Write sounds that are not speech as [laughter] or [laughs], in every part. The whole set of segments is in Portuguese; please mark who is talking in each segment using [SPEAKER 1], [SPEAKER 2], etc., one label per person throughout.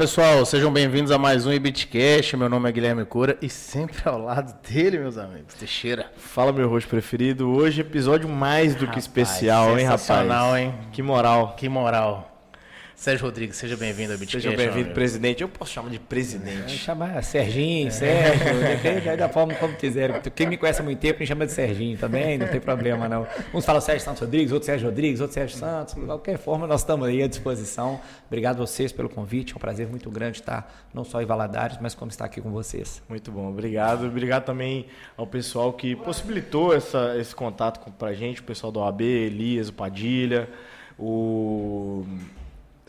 [SPEAKER 1] Pessoal, sejam bem-vindos a mais um Ibitcast. Meu nome é Guilherme Cura e sempre ao lado dele, meus amigos, Teixeira.
[SPEAKER 2] Fala, meu rosto preferido. Hoje, episódio mais do que especial, hein, rapaz?
[SPEAKER 1] Sensacional, hein?
[SPEAKER 2] Que moral.
[SPEAKER 1] Que moral. Sérgio Rodrigues, seja bem-vindo ao Bitcast.
[SPEAKER 2] Seja bem-vindo, presidente. Eu posso chamar de presidente.
[SPEAKER 3] chamar Serginho, Sérgio, depende da forma como quiser. Quem me conhece há muito tempo me chama de Serginho também, não tem problema não. Uns falam Sérgio Santos Rodrigues, outros Sérgio Rodrigues, outros Sérgio Santos. De qualquer forma, nós estamos aí à disposição. Obrigado a vocês pelo convite, é um prazer muito grande estar não só em Valadares, mas como estar aqui com vocês.
[SPEAKER 2] Muito bom, obrigado. Obrigado também ao pessoal que possibilitou essa, esse contato com, pra gente, o pessoal da OAB, Elias, o Padilha, o...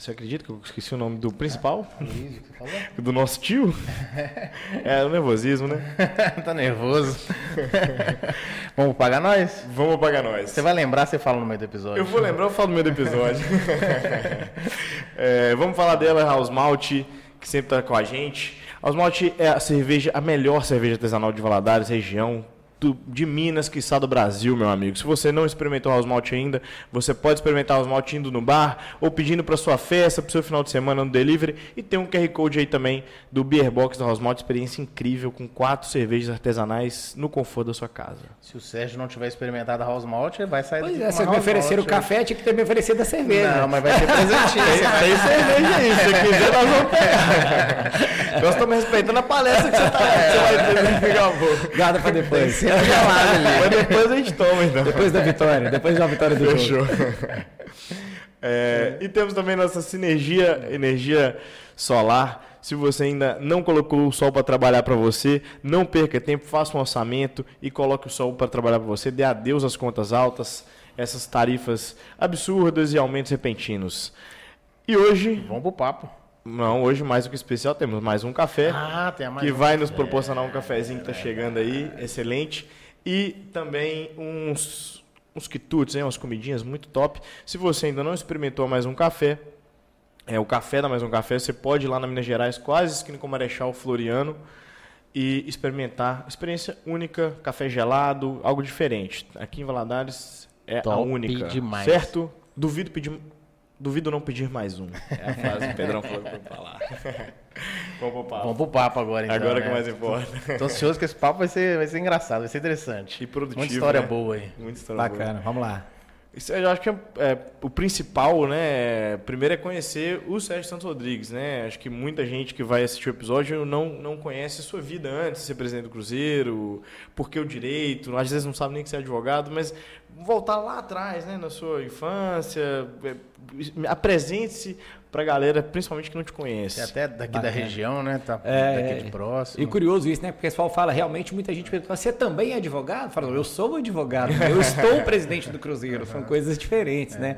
[SPEAKER 2] Você acredita que eu esqueci o nome do principal?
[SPEAKER 1] Que você falou? [laughs]
[SPEAKER 2] Do nosso tio? [laughs] É, o nervosismo, né? [laughs]
[SPEAKER 1] tá nervoso. Vamos pagar nós?
[SPEAKER 2] Vamos pagar nós.
[SPEAKER 1] Você vai lembrar, você fala no meio do episódio.
[SPEAKER 2] Eu vou lembrar, eu falo no meio do episódio. É, vamos falar dela, House Malt, que sempre está com a gente. House Malt é a cerveja, a melhor cerveja artesanal de Valadares, região do- de Minas, que está do Brasil, meu amigo. Se você não experimentou House Malt ainda, você pode experimentar House Malt indo no bar ou pedindo para sua festa, para o seu final de semana no delivery. E tem um QR Code aí também do Beer Box da House Malt, experiência incrível com quatro cervejas artesanais no conforto da sua casa.
[SPEAKER 1] Se o Sérgio não tiver experimentado a House Malt, ele vai sair
[SPEAKER 3] Pois
[SPEAKER 1] daqui
[SPEAKER 3] é, vocês me ofereceram o
[SPEAKER 1] Malt.
[SPEAKER 3] café, tinha que ter me oferecido a cerveja.
[SPEAKER 1] Não, mas vai ter presentinho.
[SPEAKER 2] Tem cerveja aí, se você quiser, nós vamos pegar. [laughs] Nós estamos respeitando a palestra que você, tá, que você vai ter no Fica Boa.
[SPEAKER 3] Guarda pra depois. [laughs]
[SPEAKER 1] gelado ali.
[SPEAKER 2] Mas depois a gente toma, então.
[SPEAKER 3] depois da vitória, depois da vitória do jogo.
[SPEAKER 2] Fechou. [laughs] É, e temos também nossa sinergia, energia solar. Se você ainda não colocou o sol para trabalhar para você, não perca tempo, faça um orçamento e coloque o sol para trabalhar para você. Dê adeus às contas altas, essas tarifas absurdas e aumentos repentinos. E hoje,
[SPEAKER 1] Vamos pro papo.
[SPEAKER 2] Não, hoje mais do que especial, temos mais um café.
[SPEAKER 1] Ah, tem a mais
[SPEAKER 2] que
[SPEAKER 1] um.
[SPEAKER 2] vai nos proporcionar um cafezinho que está chegando aí, excelente. E também uns, uns quitutes, hein, umas comidinhas muito top. Se você ainda não experimentou mais um café, é o café da Mais Um Café, você pode ir lá na Minas Gerais, quase esquina com o Marechal Floriano, e experimentar. Experiência única, café gelado, algo diferente. Aqui em Valadares é a
[SPEAKER 1] Top
[SPEAKER 2] única.
[SPEAKER 1] demais.
[SPEAKER 2] Certo? Duvido pedir. Duvido não pedir mais um. [laughs] É a frase que o Pedrão falou pra falar. [laughs] Vamos pro papo.
[SPEAKER 1] Vamos pro papo agora, então.
[SPEAKER 2] Agora
[SPEAKER 1] né?
[SPEAKER 2] que mais importa.
[SPEAKER 1] Tô ansioso que esse papo vai ser, vai ser engraçado, vai ser interessante.
[SPEAKER 2] E produtivo.
[SPEAKER 1] Muita história
[SPEAKER 2] né?
[SPEAKER 1] boa aí.
[SPEAKER 2] Muita história boa.
[SPEAKER 3] Bacana, vamos lá.
[SPEAKER 2] Isso eu acho que é, é, o principal, né? Primeiro é conhecer o Sérgio Santos Rodrigues, né? Acho que muita gente que vai assistir o episódio não, não conhece a sua vida antes de ser presidente do Cruzeiro, por que o direito, às vezes não sabe nem que você é advogado, mas voltar lá atrás, né? Na sua infância, é, apresente-se pra galera, principalmente que não te conhece.
[SPEAKER 1] É até daqui da
[SPEAKER 3] Bacana.
[SPEAKER 1] região, né? Tá
[SPEAKER 3] É,
[SPEAKER 1] daqui
[SPEAKER 3] é.
[SPEAKER 1] de próximo.
[SPEAKER 3] E curioso isso, né? Porque o pessoal fala, realmente, muita gente pergunta, você também é advogado? Fala, eu sou advogado, eu estou o presidente do Cruzeiro, são coisas diferentes, né?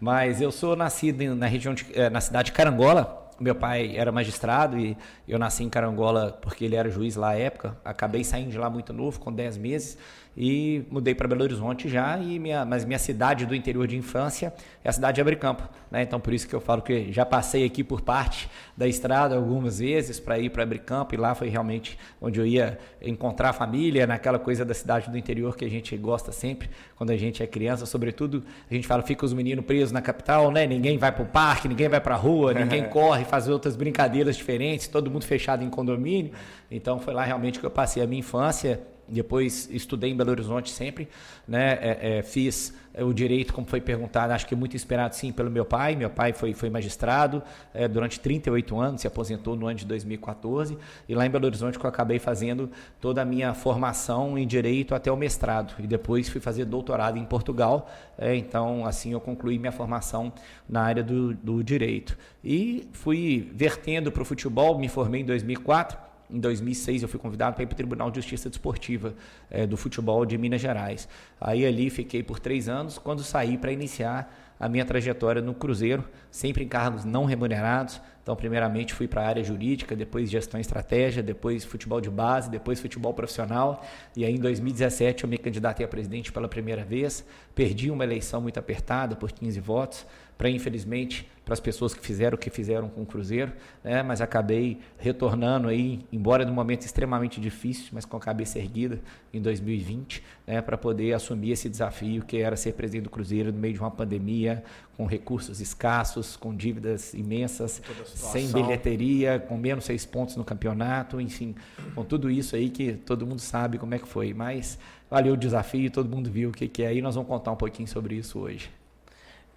[SPEAKER 3] Mas eu sou nascido na região, de, eh, na cidade de Carangola, meu pai era magistrado e eu nasci em Carangola porque ele era juiz lá à época, acabei saindo de lá muito novo, com 10 meses, e mudei para Belo Horizonte já, e minha, mas minha cidade do interior de infância é a cidade de Abricampo, né? Então por isso que eu falo que já passei aqui por parte da estrada algumas vezes para ir para Abricampo, e lá foi realmente onde eu ia encontrar a família, naquela coisa da cidade do interior que a gente gosta sempre, quando a gente é criança, sobretudo, a gente fala, fica os meninos presos na capital, né? Ninguém vai para o parque, ninguém vai para a rua, [laughs] ninguém corre, faz outras brincadeiras diferentes, todo mundo fechado em condomínio. Então foi lá realmente que eu passei a minha infância. Depois estudei em Belo Horizonte sempre, né? É, é, fiz é, o direito, como foi perguntado, acho que muito esperado sim pelo meu pai. Meu pai foi, foi magistrado é, durante 38 anos, se aposentou no ano de 2014. E lá em Belo Horizonte que eu acabei fazendo toda a minha formação em direito até o mestrado. E depois fui fazer doutorado em Portugal. É, então, assim, eu concluí minha formação na área do, do direito. E fui vertendo para o futebol, me formei em 2004. Em 2006 eu fui convidado para ir para o Tribunal de Justiça Desportiva eh, do futebol de Minas Gerais. Aí ali fiquei por três anos, quando saí para iniciar a minha trajetória no Cruzeiro, sempre em cargos não remunerados. Então, primeiramente fui para a área jurídica, depois gestão e estratégia, depois futebol de base, depois futebol profissional. E aí em 2017 eu me candidatei a presidente pela primeira vez, perdi uma eleição muito apertada por 15 votos para infelizmente para as pessoas que fizeram o que fizeram com o Cruzeiro, né? mas acabei retornando aí, embora num momento extremamente difícil, mas com a cabeça erguida em 2020, né? para poder assumir esse desafio que era ser presidente do Cruzeiro no meio de uma pandemia, com recursos escassos, com dívidas imensas, sem bilheteria, com menos seis pontos no campeonato, enfim, com tudo isso aí que todo mundo sabe como é que foi, mas valeu o desafio, todo mundo viu o que, que é e nós vamos contar um pouquinho sobre isso hoje.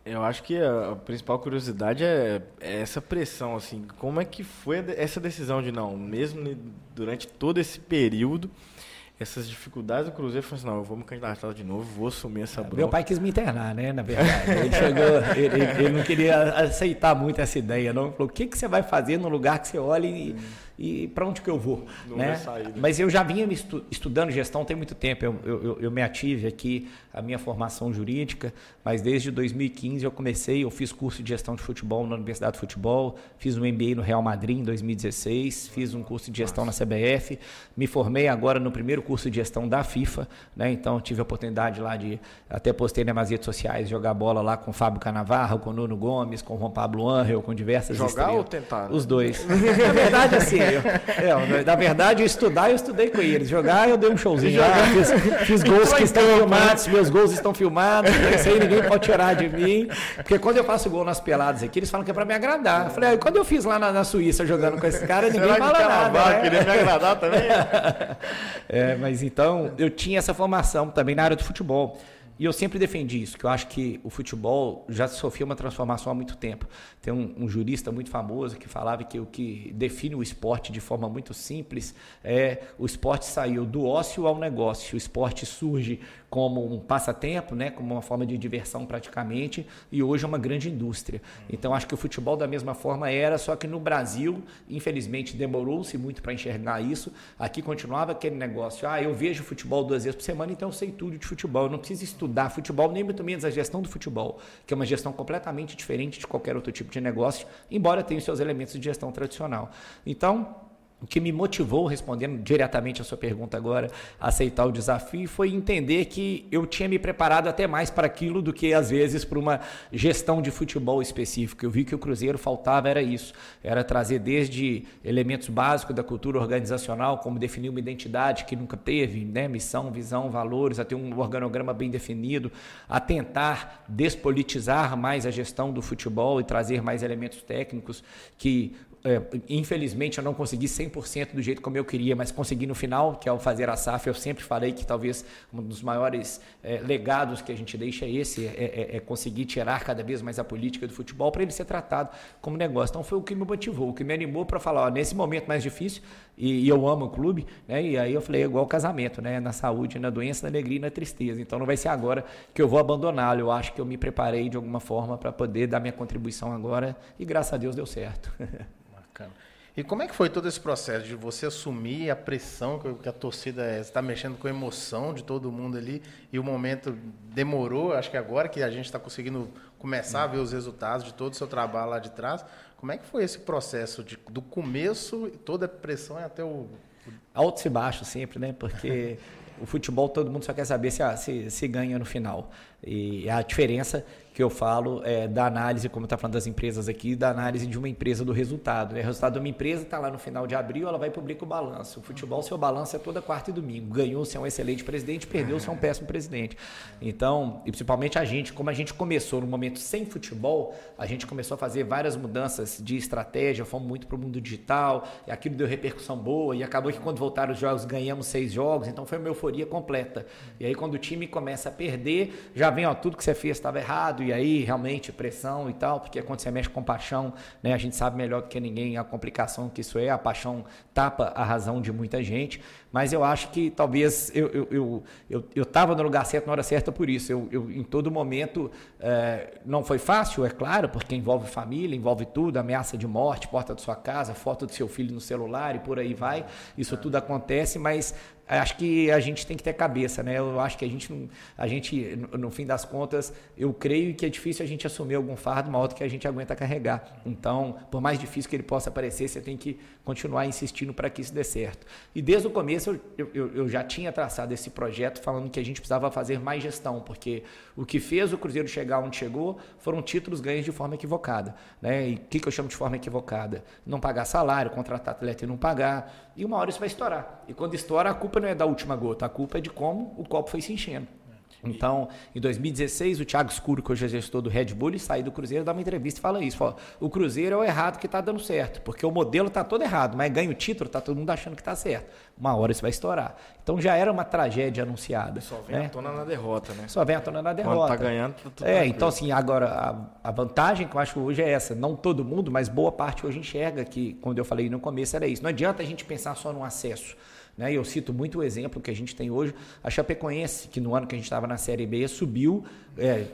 [SPEAKER 2] Eu acho que a principal curiosidade é, é, essa pressão, assim, como é que foi essa decisão de não, mesmo durante todo esse período, essas dificuldades do Cruzeiro, falou assim, não, eu vou me candidatar de novo, vou assumir essa bronca.
[SPEAKER 3] Meu pai quis me internar, né, na verdade. Ele chegou, ele, ele, não queria aceitar muito essa ideia, não. Ele falou, o que, que você vai fazer no lugar que você olha e... Hum e para onde que eu vou. Não né? Mas eu já vinha estu estudando gestão tem muito tempo. Eu, eu, eu, me ative aqui a minha formação jurídica, mas desde 2015 eu comecei, eu fiz curso de gestão de futebol na Universidade de Futebol, fiz um MBA no Real Madrid em 2016, fiz um curso de gestão Nossa. na CBF, me formei agora no primeiro curso de gestão da FIFA, né? então tive a oportunidade lá de, até postei nas redes sociais, jogar bola lá com o Fábio Canavarro, com o Nuno Gomes, com o Juan Pablo Angel, com diversas
[SPEAKER 2] Jogar estrelas. ou tentar?
[SPEAKER 3] Os dois. [laughs] na verdade, assim, eu, na verdade, estudar eu estudei com eles. Jogar eu dei um showzinho fiz, fiz gols que estão filmados, meus gols estão filmados, isso aí ninguém pode tirar de mim. Porque quando eu faço gol nas peladas aqui, eles falam que é para me agradar. Eu falei, ah, quando eu fiz lá na, na, Suíça jogando com esse cara, ninguém fala nada.
[SPEAKER 2] Né? Queria me agradar também? [laughs]
[SPEAKER 3] é, mas então, eu tinha essa formação também na área do futebol. E eu sempre defendi isso, que eu acho que o futebol já sofreu uma transformação há muito tempo. Tem um, um, jurista muito famoso que falava que o que define o esporte de forma muito simples é o esporte saiu do ócio ao negócio. O esporte surge como um passatempo, né, como uma forma de diversão praticamente, e hoje é uma grande indústria. Então acho que o futebol da mesma forma era, só que no Brasil, infelizmente, demorou-se muito para enxergar isso. Aqui continuava aquele negócio, ah, eu vejo futebol duas vezes por semana, então eu sei tudo de futebol. Eu não preciso estudar futebol, nem muito menos a gestão do futebol, que é uma gestão completamente diferente de qualquer outro tipo de negócio, embora tenha os seus elementos de gestão tradicional. Então, o que me motivou, respondendo diretamente a sua pergunta agora, a aceitar o desafio foi entender que eu tinha me preparado até mais para aquilo do que, às vezes, para uma gestão de futebol específico. Eu vi que o Cruzeiro faltava, era isso. Era trazer desde elementos básicos da cultura organizacional, como definir uma identidade que nunca teve, né? missão, visão, valores, a ter um organograma bem definido, a tentar despolitizar mais a gestão do futebol e trazer mais elementos técnicos que é, infelizmente eu não consegui 100% do jeito como eu queria, mas consegui no final, que é o fazer a SAF. Eu sempre falei que talvez um dos maiores é, legados que a gente deixa é esse, é, é, é conseguir tirar cada vez mais a política do futebol para ele ser tratado como negócio. Então foi o que me motivou, o que me animou para falar, ó, nesse momento mais difícil, e, e, eu amo o clube, né? E aí eu falei, é igual casamento, né? Na saúde, na doença, na alegria e na tristeza. Então não vai ser agora que eu vou abandoná-lo. Eu acho que eu me preparei de alguma forma para poder dar minha contribuição agora e graças a Deus deu certo. [laughs]
[SPEAKER 1] Bacana. E como é que foi todo esse processo de você assumir a pressão que a torcida está mexendo com a emoção de todo mundo ali e o momento demorou? Acho que agora que a gente está conseguindo começar a ver os resultados de todo o seu trabalho lá de trás, como é que foi esse processo de, do começo, toda a pressão até o
[SPEAKER 3] altos e baixos sempre, né? Porque [laughs] o futebol todo mundo só quer saber se, se, se ganha no final. E a diferença que eu falo é, da análise, como está falando das empresas aqui, da análise de uma empresa do resultado. Né? O resultado de uma empresa está lá no final de abril, ela vai publicar o balanço. O futebol, seu balanço é toda quarta e domingo. Ganhou, se é um excelente presidente, perdeu, se é um péssimo presidente. Então, e principalmente a gente, como a gente começou no momento sem futebol, a gente começou a fazer várias mudanças de estratégia, fomos muito para o mundo digital, e aquilo deu repercussão boa, e acabou que quando voltaram os jogos, ganhamos seis jogos, então foi uma euforia completa. E aí, quando o time começa a perder, já vem, ó, tudo que você fez estava errado, e aí realmente pressão e tal, porque quando você mexe com paixão, né, a gente sabe melhor do que ninguém a complicação que isso é, a paixão tapa a razão de muita gente, mas eu acho que talvez eu eu eu eu, eu tava no lugar certo na hora certa por isso. Eu, eu em todo momento é, não foi fácil, é claro, porque envolve família, envolve tudo, ameaça de morte, porta da sua casa, foto do seu filho no celular e por aí vai. Isso tudo acontece, mas acho que a gente tem que ter cabeça, né? Eu acho que a gente, a gente, no fim das contas, eu creio que é difícil a gente assumir algum fardo maior do que a gente aguenta carregar. Então, por mais difícil que ele possa parecer, você tem que continuar insistindo para que isso dê certo. E desde o começo eu, eu, eu, já tinha traçado esse projeto falando que a gente precisava fazer mais gestão, porque o que fez o Cruzeiro chegar onde chegou foram títulos ganhos de forma equivocada. Né? E o que, que eu chamo de forma equivocada? Não pagar salário, contratar atleta e não pagar. E uma hora isso vai estourar. E quando estoura, a culpa não é da última gota, a culpa é de como o copo foi se enchendo. Então, em 2016, o Thiago Escuro, que hoje é gestor do Red Bull, ele sai do Cruzeiro, dá uma entrevista e fala isso. Fala, o Cruzeiro é o errado que está dando certo, porque o modelo está todo errado, mas ganha o título, está todo mundo achando que está certo. Uma hora isso vai estourar. Então já era uma tragédia anunciada.
[SPEAKER 2] Só vem
[SPEAKER 3] né?
[SPEAKER 2] à tona na derrota, né?
[SPEAKER 3] Só vem à tona na derrota.
[SPEAKER 2] Quando tá ganhando, tá tudo
[SPEAKER 3] É, tranquilo. então assim, agora a, a, vantagem que eu acho hoje é essa. Não todo mundo, mas boa parte hoje enxerga que, quando eu falei no começo, era isso. Não adianta a gente pensar só no acesso. Né? Eu cito muito o exemplo que a gente tem hoje, a Chapecoense, que no ano que a gente estava na Série B subiu, é,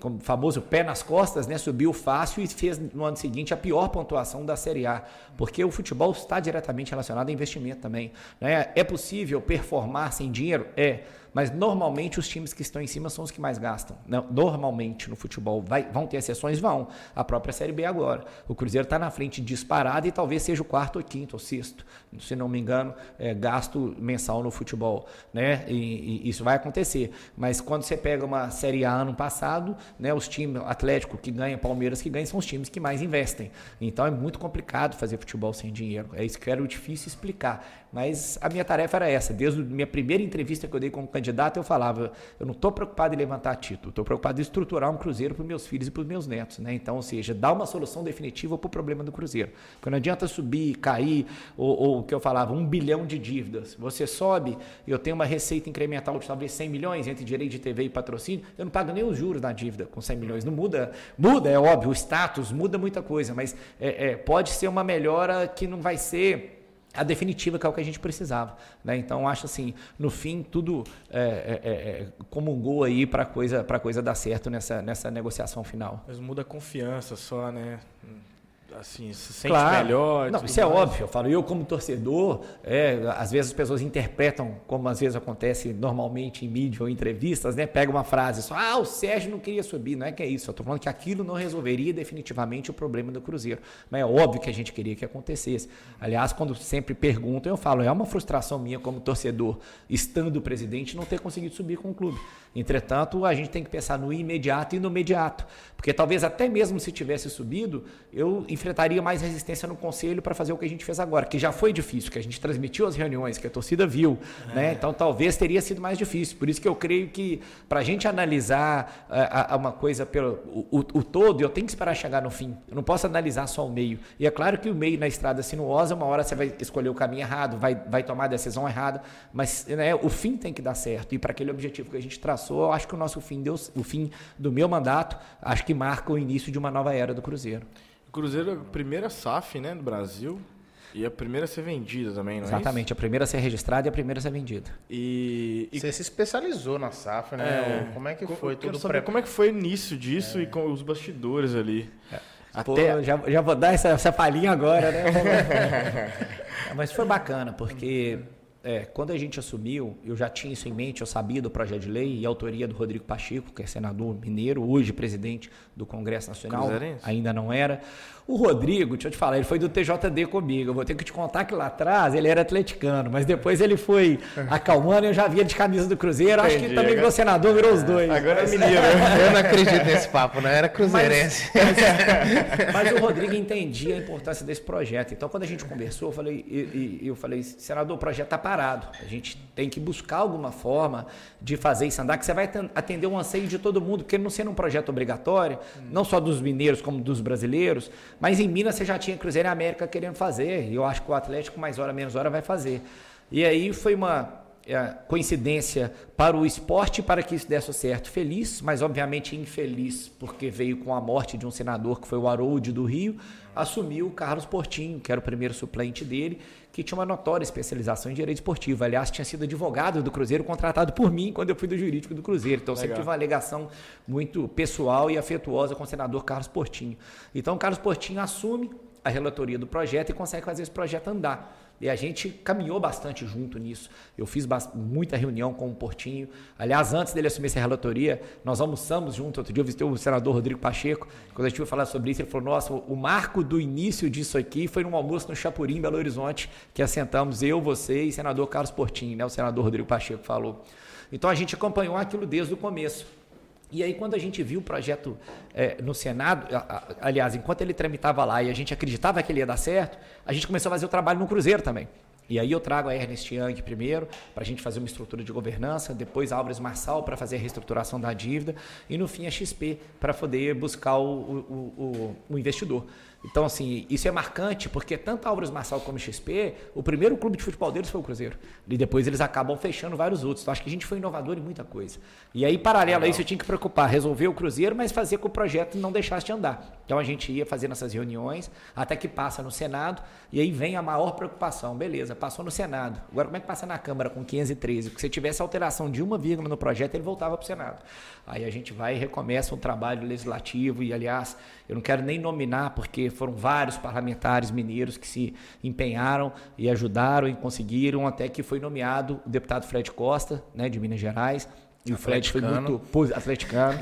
[SPEAKER 3] como famoso pé nas costas, né? subiu fácil e fez no ano seguinte a pior pontuação da Série A, porque o futebol está diretamente relacionado a investimento também. Né? É possível performar sem dinheiro? É. Mas normalmente os times que estão em cima são os que mais gastam. Normalmente no futebol. Vai, vão ter exceções? Vão. A própria Série B agora. O Cruzeiro está na frente disparado e talvez seja o quarto, ou quinto, ou sexto, se não me engano, é, gasto mensal no futebol. Né? E, e, isso vai acontecer. Mas quando você pega uma Série A ano passado, né, os times Atlético que ganha, Palmeiras que ganha, são os times que mais investem. Então é muito complicado fazer futebol sem dinheiro. É isso que era difícil explicar. Mas a minha tarefa era essa. Desde a minha primeira entrevista que eu dei como candidato, eu falava: eu não estou preocupado em levantar título, estou preocupado em estruturar um Cruzeiro para os meus filhos e para os meus netos. Né? Então, ou seja, dar uma solução definitiva para o problema do Cruzeiro. Porque não adianta subir, cair, ou o que eu falava, um bilhão de dívidas. Você sobe, eu tenho uma receita incremental de talvez 100 milhões entre direito de TV e patrocínio, eu não pago nem os juros da dívida com 100 milhões. Não muda, muda, é óbvio, o status muda muita coisa, mas é, é, pode ser uma melhora que não vai ser a definitiva que é o que a gente precisava. Né? Então, acho assim, no fim, tudo é, é, é, comungou aí para a coisa, coisa dar certo nessa, nessa negociação final.
[SPEAKER 2] Mas muda a confiança só, né? Assim, se sente
[SPEAKER 3] claro.
[SPEAKER 2] melhor.
[SPEAKER 3] Não, isso é mais. é óbvio. Eu falo, eu como torcedor, é, às vezes as pessoas interpretam, como às vezes acontece normalmente em mídia ou entrevistas, né? Pega uma frase só, ah, o Sérgio não queria subir. Não é que é isso. Eu estou falando que aquilo não resolveria definitivamente o problema do Cruzeiro. Mas é óbvio que a gente queria que acontecesse. Aliás, quando sempre perguntam, eu falo, é uma frustração minha como torcedor, estando presidente, não ter conseguido subir com o clube. Entretanto, a gente tem que pensar no imediato e no imediato. Porque talvez até mesmo se tivesse subido, eu enfrentaria mais resistência no conselho para fazer o que a gente fez agora, que já foi difícil, que a gente transmitiu as reuniões, que a torcida viu. É. Né? Então talvez teria sido mais difícil. Por isso que eu creio que para a gente analisar uh, uma coisa pelo o, o, todo, eu tenho que esperar chegar no fim. Eu não posso analisar só o meio. E é claro que o meio na estrada sinuosa, uma hora você vai escolher o caminho errado, vai, vai tomar a decisão errada, mas né, o fim tem que dar certo. E para aquele objetivo que a gente traçou, eu acho que o nosso fim deu, o fim do meu mandato, acho que marca o início de uma nova era do Cruzeiro.
[SPEAKER 2] O Cruzeiro é a primeira SAF né, do Brasil. E a primeira a ser vendida também, não
[SPEAKER 3] é Exatamente,
[SPEAKER 2] é
[SPEAKER 3] a primeira a ser registrada e a primeira a ser vendida.
[SPEAKER 1] E, e... Você se especializou na SAF, né? É, como é que foi tudo
[SPEAKER 2] pré... Como é que foi o início disso é. e com os bastidores ali?
[SPEAKER 3] É. Até... Pô, já, já vou dar essa, essa palhinha agora, né? [laughs] Mas foi bacana, porque é, quando a gente assumiu, eu já tinha isso em mente, eu sabia do projeto de lei e autoria do Rodrigo Pacheco, que é senador mineiro, hoje presidente do Congresso Nacional, ainda não era. O Rodrigo, deixa eu te falar, ele foi do TJD comigo. Eu vou ter que te contar que lá atrás ele era atleticano, mas depois ele foi [laughs] acalmando e eu já via de camisa do Cruzeiro. Entendi, Acho que também virou senador, virou os dois.
[SPEAKER 1] Agora é mineiro. [laughs] eu não acredito nesse papo, não era cruzeirense.
[SPEAKER 3] Mas, mas, [laughs] mas, o Rodrigo entendia a importância desse projeto. Então, quando a gente conversou, eu falei, eu, eu falei senador, o projeto está parado. A gente tem que buscar alguma forma de fazer isso andar, que você vai atender um anseio de todo mundo, porque não sendo um projeto obrigatório, não só dos mineiros como dos brasileiros, mas em Minas você já tinha Cruzeiro e América querendo fazer, e eu acho que o Atlético mais hora menos hora vai fazer. E aí foi uma coincidência para o esporte para que isso desse certo. Feliz, mas obviamente infeliz, porque veio com a morte de um senador que foi o Harold do Rio, assumiu o Carlos Portinho, que era o primeiro suplente dele, que tinha uma notória especialização em direito esportivo. Aliás, tinha sido advogado do Cruzeiro, contratado por mim quando eu fui do jurídico do Cruzeiro. Então, Legal. sempre tive uma alegação muito pessoal e afetuosa com o senador Carlos Portinho. Então, o Carlos Portinho assume, a relatoria do projeto e consegue fazer esse projeto andar. E a gente caminhou bastante junto nisso. Eu fiz muita reunião com o Portinho. Aliás, antes dele assumir essa relatoria, nós almoçamos junto. Outro dia eu visitei o senador Rodrigo Pacheco. Quando a gente foi falar sobre isso, ele falou: Nossa, o marco do início disso aqui foi num almoço no Chapurim, Belo Horizonte, que assentamos eu, você e o senador Carlos Portinho, né? O senador Rodrigo Pacheco falou. Então a gente acompanhou aquilo desde o começo. E aí, quando a gente viu o projeto é, no Senado, aliás, enquanto ele tramitava lá e a gente acreditava que ele ia dar certo, a gente começou a fazer o trabalho no Cruzeiro também. E aí eu trago a Ernest Young primeiro, para a gente fazer uma estrutura de governança, depois a Álvares Marçal para fazer a reestruturação da dívida, e no fim a XP para poder buscar o, o, o, o investidor. Então, assim, isso é marcante porque tanto a Álvares Marçal como o XP, o primeiro clube de futebol deles foi o Cruzeiro. E depois eles acabam fechando vários outros. Então, acho que a gente foi inovador em muita coisa. E aí, paralelo a isso, eu tinha que preocupar, resolver o Cruzeiro, mas fazer com o projeto não deixasse de andar. Então, a gente ia fazendo essas reuniões, até que passa no Senado, e aí vem a maior preocupação. Beleza, passou no Senado. Agora, como é que passa na Câmara com 513? Porque se tivesse alteração de uma vírgula no projeto, ele voltava para o Senado. Aí a gente vai e recomeça um trabalho legislativo, e aliás, eu não quero nem nominar, porque foram vários parlamentares mineiros que se empenharam e ajudaram e conseguiram, até que foi nomeado o deputado Fred Costa, né, de Minas Gerais, e o Fred foi muito atleticano.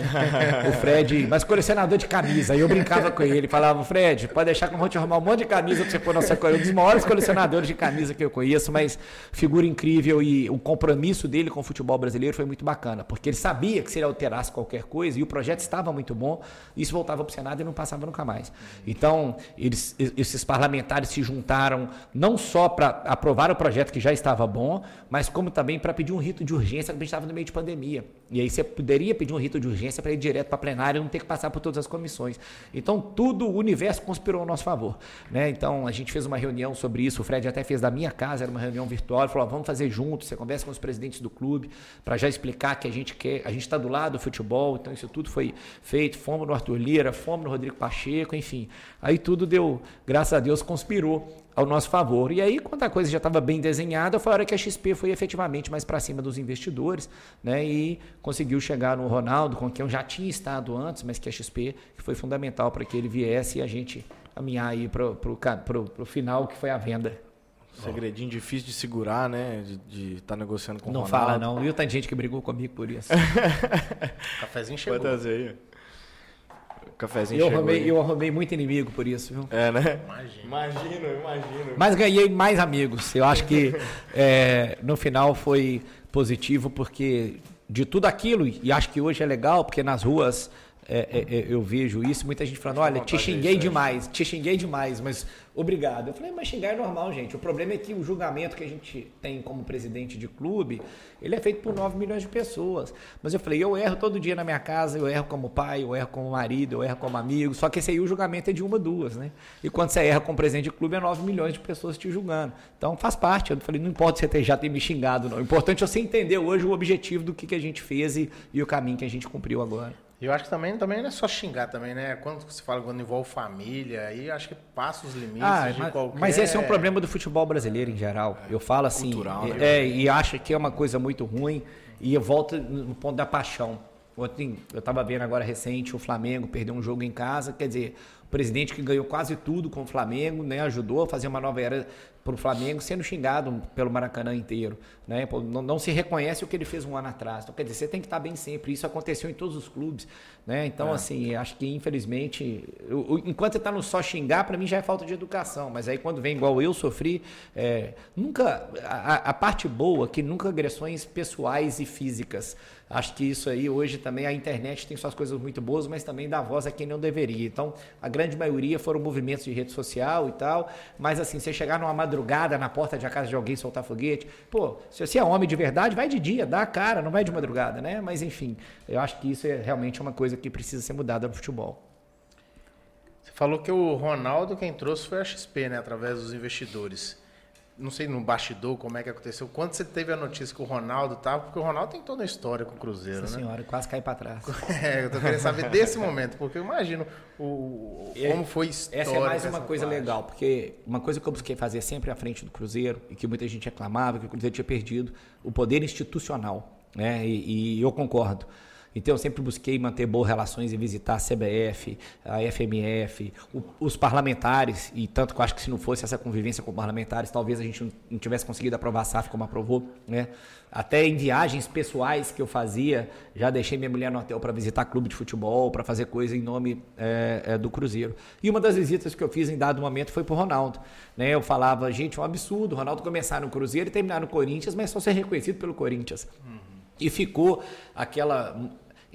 [SPEAKER 3] o Fred, mas colecionador de camisa. Aí eu brincava com ele, falava, Fred, pode deixar que eu vou te arrumar um monte de camisa pra você pôr na sua Um dos maiores colecionadores de camisa que eu conheço, mas figura incrível e o compromisso dele com o futebol brasileiro foi muito bacana, porque ele sabia que se ele alterasse qualquer coisa, e o projeto estava muito bom, isso voltava para o Senado e não passava nunca mais. Então, eles, esses parlamentares se juntaram não só para aprovar o projeto que já estava bom, mas como também para pedir um rito de urgência, porque a gente estava no meio de pandemia pandemia. E aí você poderia pedir um rito de urgência para ir direto para plenário e não ter que passar por todas as comissões. Então, tudo, o universo conspirou ao nosso favor. Né? Então, a gente fez uma reunião sobre isso, o Fred até fez da minha casa, era uma reunião virtual, falou, vamos fazer juntos, você conversa com os presidentes do clube, para já explicar que a gente quer, a gente está do lado do futebol, então isso tudo foi feito, fomos no Arthur Lira, fomos no Rodrigo Pacheco, enfim. Aí tudo deu, graças a Deus, conspirou ao nosso favor. E aí, quando a coisa já estava bem desenhada, foi a hora que a XP foi efetivamente mais para cima dos investidores, né? E conseguiu chegar no Ronaldo, com quem eu já tinha estado antes, mas que a XP que foi fundamental para que ele viesse e a gente caminhar aí para o final, que foi a venda.
[SPEAKER 2] Segredinho difícil de segurar, né? De estar tá negociando com
[SPEAKER 3] não
[SPEAKER 2] o Ronaldo.
[SPEAKER 3] Não fala, não. Viu? Tem gente que brigou comigo por isso. [laughs]
[SPEAKER 1] Cafézinho chegou.
[SPEAKER 2] Pode trazer aí cafezinho
[SPEAKER 3] eu arrumei, eu arrumei muito inimigo por isso, viu?
[SPEAKER 2] É, né?
[SPEAKER 1] Imagino.
[SPEAKER 2] Imagino, imagino.
[SPEAKER 3] Mas ganhei mais amigos. Eu acho que [laughs] é, no final foi positivo porque de tudo aquilo, e acho que hoje é legal, porque nas ruas é, é, é, eu vejo isso, muita gente falando, olha, te xinguei demais, te xinguei demais, mas obrigado. Eu falei, mas xingar é normal, gente. O problema é que o julgamento que a gente tem como presidente de clube, ele é feito por 9 milhões de pessoas. Mas eu falei, eu erro todo dia na minha casa, eu erro como pai, eu erro como marido, eu erro como amigo, só que esse aí o julgamento é de uma, duas, né? E quando você erra como presidente de clube, é 9 milhões de pessoas te julgando. Então faz parte. Eu falei, não importa você ter, já ter me xingado, não. O importante é você entender hoje o objetivo do que, que a gente fez e, e o caminho que a gente cumpriu agora.
[SPEAKER 1] Eu acho que também, também não é só xingar também, né? Quando você fala quando envolve família, aí acho que passa os limites ah, de
[SPEAKER 3] mas,
[SPEAKER 1] qualquer...
[SPEAKER 3] Mas esse é um problema do futebol brasileiro em geral. Eu falo assim, Cultural, né? é, e acho que é uma coisa muito ruim, e eu volto no ponto da paixão. Ontem, eu estava vendo agora recente, o Flamengo perdeu um jogo em casa, quer dizer, o presidente que ganhou quase tudo com o Flamengo, né, ajudou a fazer uma nova era para o Flamengo, sendo xingado pelo Maracanã inteiro. Né? Não, não, se reconhece o que ele fez um ano atrás. Então, quer dizer, você tem que estar bem sempre. Isso aconteceu em todos os clubes. Né? Então, é. assim, acho que infelizmente, eu, enquanto você está no só xingar, para mim já é falta de educação. Mas aí quando vem igual eu sofri, é, nunca. A, a parte boa, que nunca agressões pessoais e físicas. Acho que isso aí hoje também a internet tem suas coisas muito boas, mas também dá voz a quem não deveria. Então, a grande maioria foram movimentos de rede social e tal, mas assim, você chegar numa madrugada na porta de casa de alguém soltar foguete, pô, se você é homem de verdade, vai de dia, dá a cara, não vai de madrugada, né? Mas enfim, eu acho que isso é realmente uma coisa que precisa ser mudada no futebol.
[SPEAKER 1] Você falou que o Ronaldo quem trouxe foi a XP, né, através dos investidores não sei no bastidor como é que aconteceu. Quando você teve a notícia que o Ronaldo estava, porque o Ronaldo tem toda a história com o Cruzeiro,
[SPEAKER 3] Nossa
[SPEAKER 1] né?
[SPEAKER 3] senhora, quase cai para trás. [laughs]
[SPEAKER 1] É, eu tô querendo saber desse momento, porque eu imagino o, como foi histórico.
[SPEAKER 3] Essa é mais uma coisa parte. legal, porque uma coisa que eu busquei fazer sempre à frente do Cruzeiro, e que muita gente reclamava, que o Cruzeiro tinha perdido, o poder institucional, né? E, e eu concordo. Então eu sempre busquei manter boas relações e visitar a CBF, a FMF, o, os parlamentares, e tanto que eu acho que se não fosse essa convivência com parlamentares, talvez a gente não tivesse conseguido aprovar a SAF como aprovou, né? Até em viagens pessoais que eu fazia, já deixei minha mulher no hotel para visitar clube de futebol, para fazer coisa em nome é, é, do Cruzeiro. E uma das visitas que eu fiz em dado momento foi para o Ronaldo. Né? Eu falava, gente, é um absurdo o Ronaldo começar no Cruzeiro e terminar no Corinthians, mas só ser reconhecido pelo Corinthians. Uhum. E ficou aquela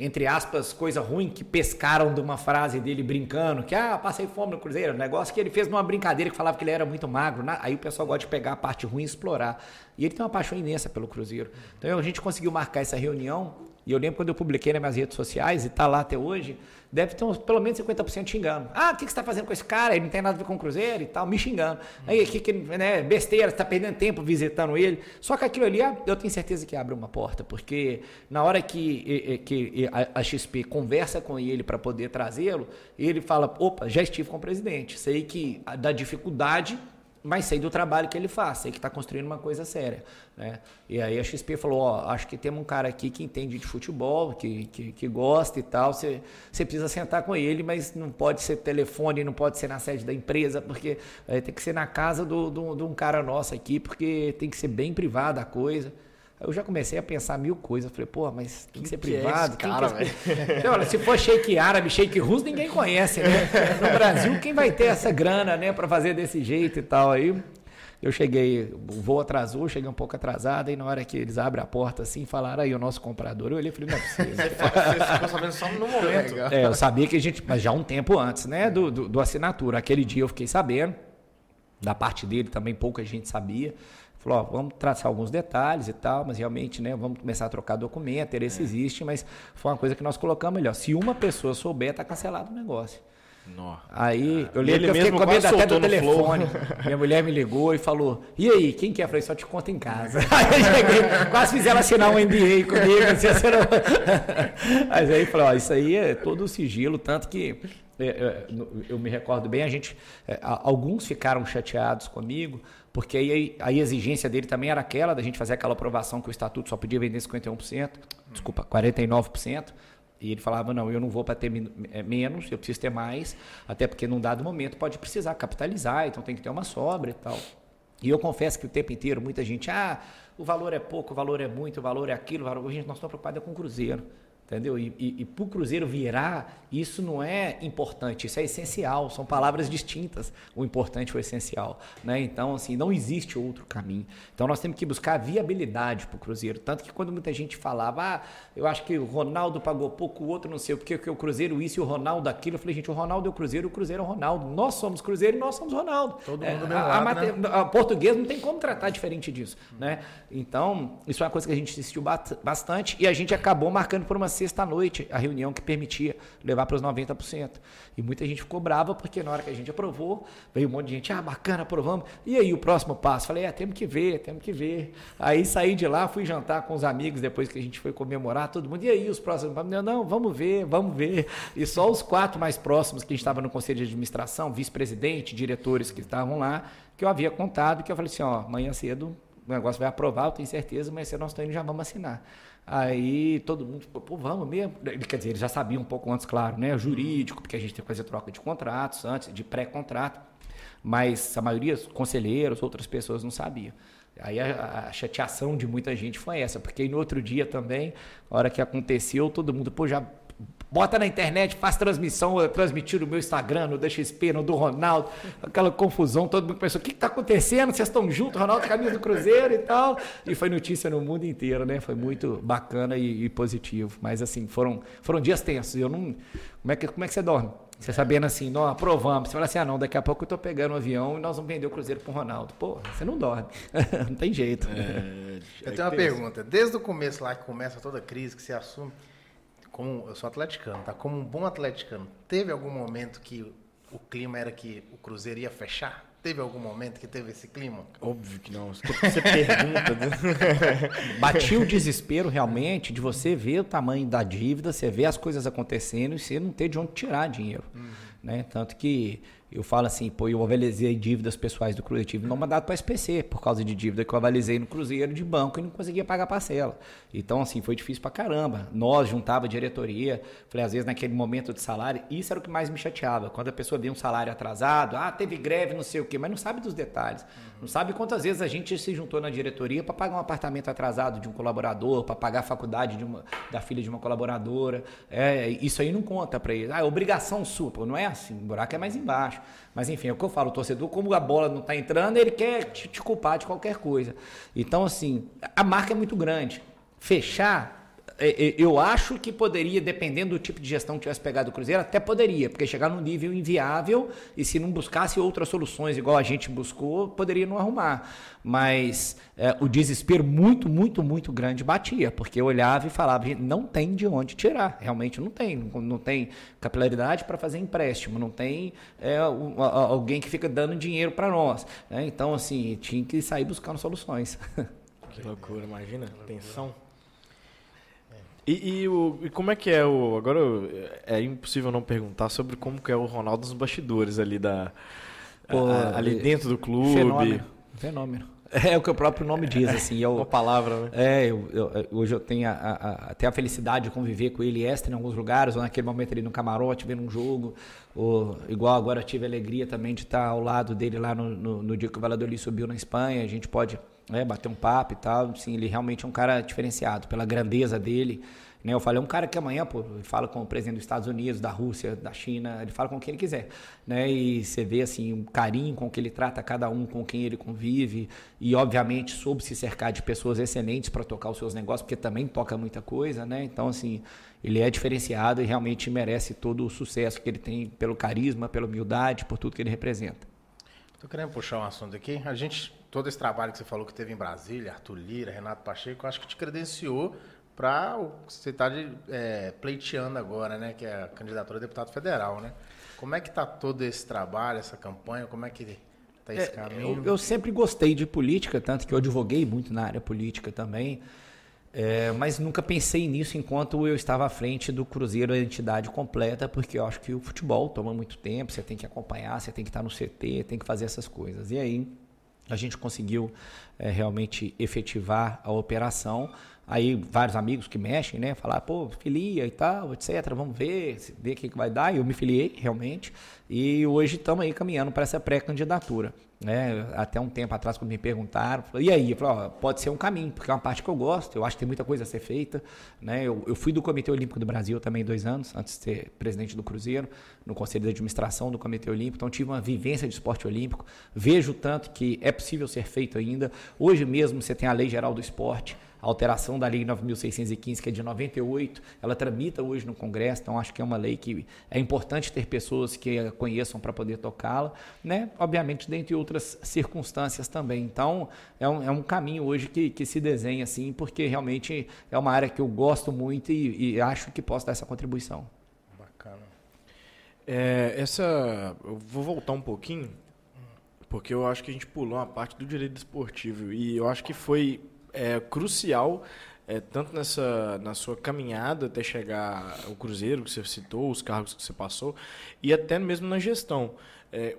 [SPEAKER 3] entre aspas, coisa ruim que pescaram de uma frase dele brincando, que ah, passei fome no Cruzeiro, negócio que ele fez numa brincadeira que falava que ele era muito magro. Aí o pessoal gosta de pegar a parte ruim e explorar. E ele tem uma paixão imensa pelo Cruzeiro. Então a gente conseguiu marcar essa reunião, e eu lembro quando eu publiquei nas minhas redes sociais, e está lá até hoje, deve ter uns, pelo menos 50% xingando. Ah, o que, que você está fazendo com esse cara? Ele não tem nada a ver com o Cruzeiro e tal, me xingando. Aí, que, que né, besteira, você está perdendo tempo visitando ele. Só que aquilo ali, ah, eu tenho certeza que abre uma porta, porque na hora que, que a XP conversa com ele para poder trazê-lo, ele fala, opa, já estive com o presidente, sei que da dificuldade mas sei do trabalho que ele faz, sei que está construindo uma coisa séria. Né? E aí a XP falou, ó, acho que temos um cara aqui que entende de futebol, que, que, que gosta e tal, você, precisa sentar com ele, mas não pode ser telefone, não pode ser na sede da empresa, porque é, tem que ser na casa de do, do, do um cara nosso aqui, porque tem que ser bem privada a coisa. Eu já comecei a pensar mil coisas. Falei, pô, mas tem que ser que privado. É cara, que é... [laughs] então, olha, se for shake árabe, shake russo, ninguém conhece, né? No Brasil, quem vai ter essa grana, né, para fazer desse jeito e tal aí? Eu cheguei, o voo atrasou, cheguei um pouco atrasado, e na hora que eles abrem a porta assim, falaram aí o nosso comprador, eu olhei e falei, não é possível. [laughs] Você ficou sabendo só no momento. É, eu sabia que a gente, mas já um tempo antes, né, do, do, do assinatura. Aquele dia eu fiquei sabendo, da parte dele também pouca gente sabia. Falou, ó, vamos traçar alguns detalhes e tal, mas realmente, né, vamos começar a trocar documento, interesse é. existe, mas foi uma coisa que nós colocamos melhor. Se uma pessoa souber, tá cancelado o negócio. Aí eu lembro que eu fiquei com medo até do telefone. [laughs] Minha mulher me ligou e falou: E aí, quem que é? Eu falei: Só te conto em casa. [laughs] aí eu cheguei, quase fiz ela assinar um NDA comigo. Assim, [laughs] Mas aí falou: Ó, isso aí é todo o sigilo, tanto que é, é, eu me recordo bem, a gente, é, alguns ficaram chateados comigo, porque aí a exigência dele também era aquela da gente fazer aquela aprovação que o estatuto só podia vender 51%, desculpa, 49%. E ele falava, não, eu não vou para ter é, menos, eu preciso ter mais, até porque num dado momento pode precisar capitalizar, então tem que ter uma sobra e tal. E eu confesso que o tempo inteiro muita gente, ah, o valor é pouco, o valor é muito, o valor é aquilo, o valor... gente, nós estamos preocupados com o Cruzeiro. Entendeu? E, e, e para o Cruzeiro virar, isso não é importante, isso é essencial, são palavras distintas, o importante e o essencial. Né? Então, assim, não existe outro caminho. Então, nós temos que buscar viabilidade para o Cruzeiro. Tanto que quando muita gente falava, ah, eu acho que o Ronaldo pagou pouco, o outro não sei o que, que o Cruzeiro isso e o Ronaldo aquilo, eu falei, gente, o Ronaldo é o Cruzeiro, o Cruzeiro é o Ronaldo. Nós somos Cruzeiro e nós somos Ronaldo. Todo mundo é, mesmo a, lado, a, né? a, português não tem como tratar diferente disso. Né? Então, isso é uma coisa que a gente insistiu bastante e a gente acabou marcando por uma sexta-noite a reunião que permitia levar para os 90%. E muita gente ficou brava porque na hora que a gente aprovou, veio um monte de gente, ah, bacana, aprovamos. E aí o próximo passo? Falei, é, temos que ver, temos que ver. Aí saí de lá, fui jantar com os amigos depois que a gente foi comemorar, todo mundo. E aí os próximos? Não, vamos ver, vamos ver. E só os quatro mais próximos que a gente estava no conselho de administração, vice-presidente, diretores que estavam lá, que eu havia contado, que eu falei assim, ó, amanhã cedo o negócio vai aprovar, eu tenho certeza, mas se nós estamos indo, já vamos assinar. Aí todo mundo pô, vamos mesmo. Quer dizer, ele já sabia um pouco antes, claro, né? Jurídico, porque a gente tem que fazer troca de contratos antes, de pré-contrato. Mas a maioria, conselheiros, outras pessoas não sabiam. Aí a, a, chateação de muita gente foi essa, porque no outro dia também, hora que aconteceu, todo mundo, pô, já Bota na internet, faz transmissão, transmitir no meu Instagram, no DXP, no do Ronaldo, aquela confusão, todo mundo pensou, o que está acontecendo? Vocês estão juntos, Ronaldo caminho do Cruzeiro e tal. E foi notícia no mundo inteiro, né? Foi muito bacana e, e positivo. Mas assim, foram, foram dias tensos. Eu não. Como é que, como é que você dorme? Você sabendo assim, não, aprovamos. Você fala assim, ah, não, daqui a pouco eu tô pegando um avião e nós vamos vender o Cruzeiro pro Ronaldo. Pô, você não dorme. [laughs] não tem jeito. É,
[SPEAKER 1] eu tenho uma pergunta. Desde o começo lá, que começa toda a crise, que se assume, como eu sou atleticano, tá? Como um bom atleticano, teve algum momento que o clima era que o Cruzeiro ia fechar? Teve algum momento que teve esse clima?
[SPEAKER 3] Óbvio que não. Você pergunta. Né? [laughs] Batia o desespero realmente de você ver o tamanho da dívida, você ver as coisas acontecendo e você não ter de onde tirar dinheiro. Uhum. Né? Tanto que eu falo assim, pô, eu avalizei dívidas pessoais do Cruzeiro, tive não mandado para SPC por causa de dívida que eu avalizei no Cruzeiro de banco e não conseguia pagar parcela. Então, assim, foi difícil para caramba. Nós juntava diretoria, falei, às vezes naquele momento de salário, isso era o que mais me chateava. Quando a pessoa vê um salário atrasado, ah, teve greve, não sei o quê, mas não sabe dos detalhes. Não sabe quantas vezes a gente se juntou na diretoria para pagar um apartamento atrasado de um colaborador, para pagar a faculdade de uma, da filha de uma colaboradora. É, isso aí não conta para ele. Ah, é obrigação sua. Pô, não é assim, o buraco é mais embaixo. Mas enfim, é o que eu falo, o torcedor, como a bola não está entrando, ele quer te, te culpar de qualquer coisa. Então, assim, a marca é muito grande. Fechar eu acho que poderia, dependendo do tipo de gestão que tivesse pegado o Cruzeiro, até poderia, porque chegar num nível inviável e se não buscasse outras soluções igual a gente buscou, poderia não arrumar. Mas é, o desespero muito, muito, muito grande batia, porque eu olhava e falava, não tem de onde tirar, realmente não tem, não, não tem capilaridade para fazer empréstimo, não tem é, alguém que fica dando dinheiro para nós. Né? Então, assim, tinha que sair buscando soluções. [laughs]
[SPEAKER 2] Que loucura, imagina, tensão. E, e, o, e como é que é o. Agora é impossível não perguntar sobre como que é o Ronaldo nos bastidores ali da. Pô, a, ali dentro do clube.
[SPEAKER 3] Fenômeno. Fenômeno. [laughs] É o que o próprio nome diz, assim. Eu,
[SPEAKER 2] Uma palavra, né?
[SPEAKER 3] É, eu, eu, hoje eu tenho a, a, até a felicidade de conviver com ele extra em alguns lugares, ou naquele momento ali no camarote, vendo um jogo, ou igual agora tive a alegria também de estar ao lado dele lá no, no, no dia que o Valladolid subiu na Espanha, a gente pode né, bater um papo e tal. Sim, ele realmente é um cara diferenciado pela grandeza dele. Né? Eu falei, é um cara que amanhã pô, ele fala com o presidente dos Estados Unidos, da Rússia, da China, ele fala com quem ele quiser. Né? E você vê assim, o carinho com que ele trata cada um, com quem ele convive. E, obviamente, soube se cercar de pessoas excelentes para tocar os seus negócios, porque também toca muita coisa. Né? Então, assim, ele é diferenciado e realmente merece todo o sucesso que ele tem pelo carisma, pela humildade, por tudo que ele representa.
[SPEAKER 1] Estou querendo puxar um assunto aqui. A gente todo esse trabalho que você falou que teve em Brasília, Arthur Lira, Renato Pacheco, acho que te credenciou para o que você está é, pleiteando agora, né? Que é a candidatura a deputado federal, né? Como é que está todo esse trabalho, essa campanha? Como é que está esse é, caminho?
[SPEAKER 3] Eu, eu, sempre gostei de política, tanto que eu advoguei muito na área política também. É, mas nunca pensei nisso enquanto eu estava à frente do Cruzeiro, a entidade completa, porque eu acho que o futebol toma muito tempo, você tem que acompanhar, você tem que estar no CT, tem que fazer essas coisas. E aí, a gente conseguiu é, realmente efetivar a operação. Aí vários amigos que mexem, né? Falar, pô, filia e tal, etc. Vamos ver, ver o que, que vai dar. Eu me filiei realmente. E hoje estamos aí caminhando para essa pré-candidatura. Né? Até um tempo atrás, quando me perguntaram, falei, e aí? Eu falei, pode ser um caminho, porque é uma parte que eu gosto, eu acho que tem muita coisa a ser feita. Né? Eu, eu fui do Comitê Olímpico do Brasil também dois anos, antes de ser presidente do Cruzeiro, no Conselho de Administração do Comitê Olímpico, então tive uma vivência de esporte olímpico, vejo tanto que é possível ser feito ainda. Hoje mesmo você tem a Lei Geral do Esporte, a alteração da Lei 9.615, que é de 98, ela tramita hoje no Congresso, então acho que é uma lei que é importante ter pessoas que a conheçam para poder tocá-la, né? obviamente, dentre outras circunstâncias também. Então, é um, é um caminho hoje que, que se desenha assim, porque realmente é uma área que eu gosto muito e, e acho que posso dar essa contribuição.
[SPEAKER 2] Bacana. É, essa, eu vou voltar um pouquinho, porque eu acho que a gente pulou uma parte do direito esportivo e eu acho que foi é crucial, é, tanto nessa, na sua caminhada até chegar ao Cruzeiro, que você citou, os cargos que você passou, e até mesmo na gestão. É,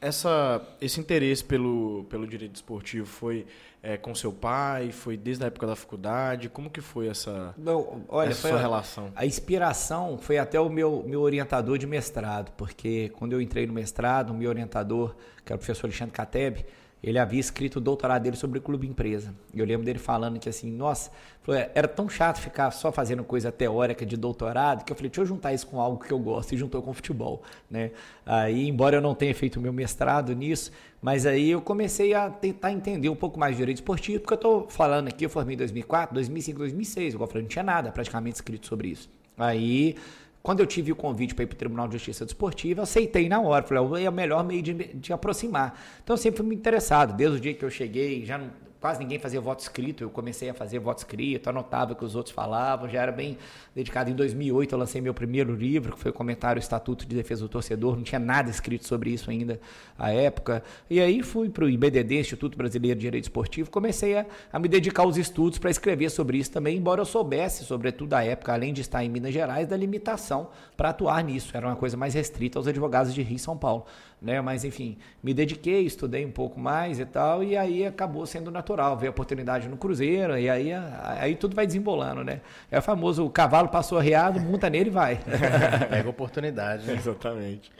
[SPEAKER 2] essa, esse interesse pelo, pelo direito esportivo foi é, com seu pai? Foi desde a época da faculdade? Como que foi essa,
[SPEAKER 3] Não, olha,
[SPEAKER 2] essa sua a, relação?
[SPEAKER 3] A inspiração foi até o meu, meu orientador de mestrado, porque quando eu entrei no mestrado, o meu orientador, que era o professor Alexandre Cateb, ele havia escrito o doutorado dele sobre clube empresa. E eu lembro dele falando que assim, nossa, é, era tão chato ficar só fazendo coisa teórica de doutorado, que eu falei, deixa eu juntar isso com algo que eu gosto, e juntou com futebol, né? Aí, embora eu não tenha feito meu mestrado nisso, mas aí eu comecei a tentar entender um pouco mais de direito esportivo, porque eu estou falando aqui, eu formei em 2004, 2005, 2006, igual eu falei, não tinha nada praticamente escrito sobre isso. Aí quando eu tive o convite para ir para o Tribunal de Justiça Desportiva, eu aceitei na hora. Falei, é o melhor meio de, de aproximar. Então, eu sempre fui me interessado. Desde o dia que eu cheguei, já não, quase ninguém fazia voto escrito. Eu comecei a fazer voto escrito, anotava o que os outros falavam, já era bem dedicado. Em 2008 eu lancei meu primeiro livro, que foi o comentário Estatuto de Defesa do Torcedor. Não tinha nada escrito sobre isso ainda à época. E aí fui para o IBDD, Instituto Brasileiro de Direito Esportivo, comecei a, a me dedicar aos estudos para escrever sobre isso também, embora eu soubesse, sobretudo à época, além de estar em Minas Gerais, da limitação para atuar nisso. Era uma coisa mais restrita aos advogados de Rio e São Paulo né? Mas enfim, me dediquei, estudei um pouco mais e tal, e aí acabou sendo natural, veio a oportunidade no Cruzeiro, e aí, aí tudo vai desembolando, né? É o famoso, o cavalo passou arriado, monta nele e vai. [laughs]
[SPEAKER 1] Pega oportunidade. Né?
[SPEAKER 2] Exatamente.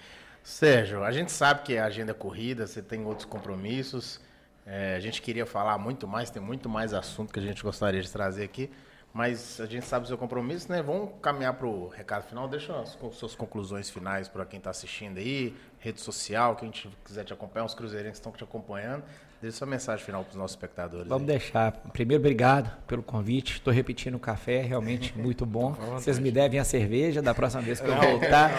[SPEAKER 1] Sérgio, a gente sabe que a agenda é corrida, você tem outros compromissos, é, a gente queria falar muito mais, tem muito mais assunto que a gente gostaria de trazer aqui, mas a gente sabe o seu compromisso, né? Vamos caminhar para o recado final. Deixa as, suas conclusões finais para quem está assistindo aí, rede social, quem quiser te acompanhar, os cruzeirenses que estão te acompanhando. Deixa sua mensagem final para os nossos espectadores.
[SPEAKER 3] Vamos aí. deixar. Primeiro, obrigado pelo convite. Estou repetindo o café, realmente [laughs] muito bom. Vocês me devem a cerveja da próxima vez que eu voltar.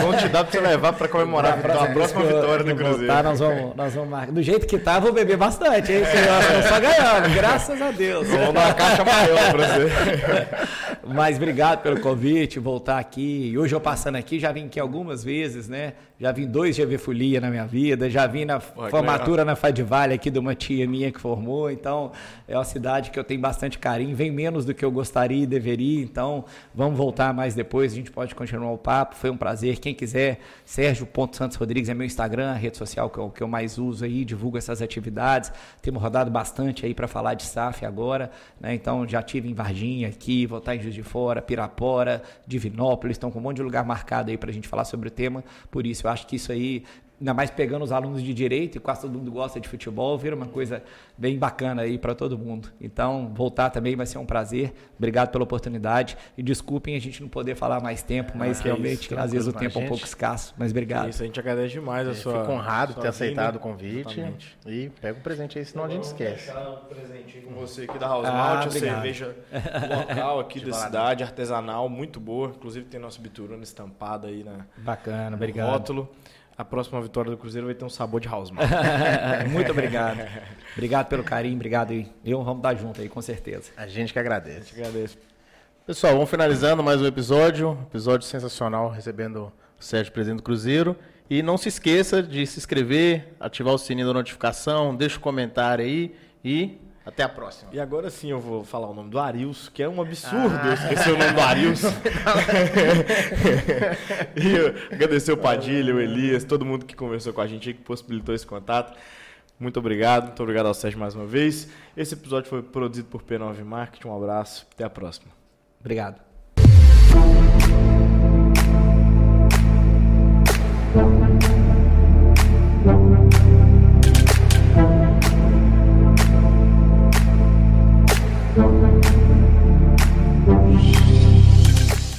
[SPEAKER 2] Vamos te dar para você levar para comemorar a próxima, vitória do Cruzeiro. Voltar,
[SPEAKER 3] nós vamos, nós vamos marcar. Do jeito que tá, vou beber bastante, hein? Senhor? Só ganhando, graças a Deus.
[SPEAKER 2] Vamos dar uma caixa maior para você. [laughs]
[SPEAKER 3] Mas obrigado pelo convite, voltar aqui. E hoje eu passando aqui, já vim aqui algumas vezes, né? Já vim dois GV Folia na minha vida, já vim na formatura na Aqui de uma tia minha que formou, então é uma cidade que eu tenho bastante carinho, vem menos do que eu gostaria e deveria, então vamos voltar mais depois, a gente pode continuar o papo, foi um prazer. Quem quiser, Rodrigues é meu Instagram, a rede social que eu, que eu mais uso aí, divulgo essas atividades. Temos rodado bastante aí para falar de SAF agora, né? Então já tive em Varginha aqui, vou estar em Juiz de Fora, Pirapora, Divinópolis, estão com um monte de lugar marcado aí para a gente falar sobre o tema, por isso eu acho que isso aí ainda mais pegando os alunos de direito, e quase todo mundo gosta de futebol, vira uma coisa bem bacana aí para todo mundo. Então, voltar também vai ser um prazer. Obrigado pela oportunidade. E desculpem a gente não poder falar mais tempo, mas ah, realmente, isso, às vezes, o tempo é um pouco escasso. Mas obrigado.
[SPEAKER 2] Isso, a gente agradece demais a sua.
[SPEAKER 1] Fico honrado por ter aceitado o convite. Exatamente. E pega o presente aí, senão a gente esquece.
[SPEAKER 2] Vou um presente com você aqui da House ah, Malt, a cerveja [laughs] local aqui da cidade, artesanal, muito boa. Inclusive tem nosso biturano estampado aí na,
[SPEAKER 3] Bacana, obrigado.
[SPEAKER 2] rótulo a próxima vitória do Cruzeiro vai ter um sabor de house [laughs]
[SPEAKER 3] Muito obrigado. [laughs] Obrigado pelo carinho, obrigado aí. Eu vamos dar junto aí, com certeza.
[SPEAKER 1] A gente que agradece. A gente
[SPEAKER 2] agradece.
[SPEAKER 1] Pessoal, vamos finalizando mais um episódio. Episódio sensacional, recebendo o Sérgio, presidente do Cruzeiro. E não se esqueça de se inscrever, ativar o sininho da notificação, deixa o um comentário aí e até a próxima.
[SPEAKER 2] E agora sim eu vou falar o nome do Arius, que é um absurdo ah. eu esquecer o nome do Arius. [laughs] [laughs] e agradecer o Padilha, o Elias, todo mundo que conversou com a gente e que possibilitou esse contato. Muito obrigado, muito obrigado ao Sérgio mais uma vez. Esse episódio foi produzido por P9 Marketing. Um abraço, até a próxima.
[SPEAKER 3] Obrigado.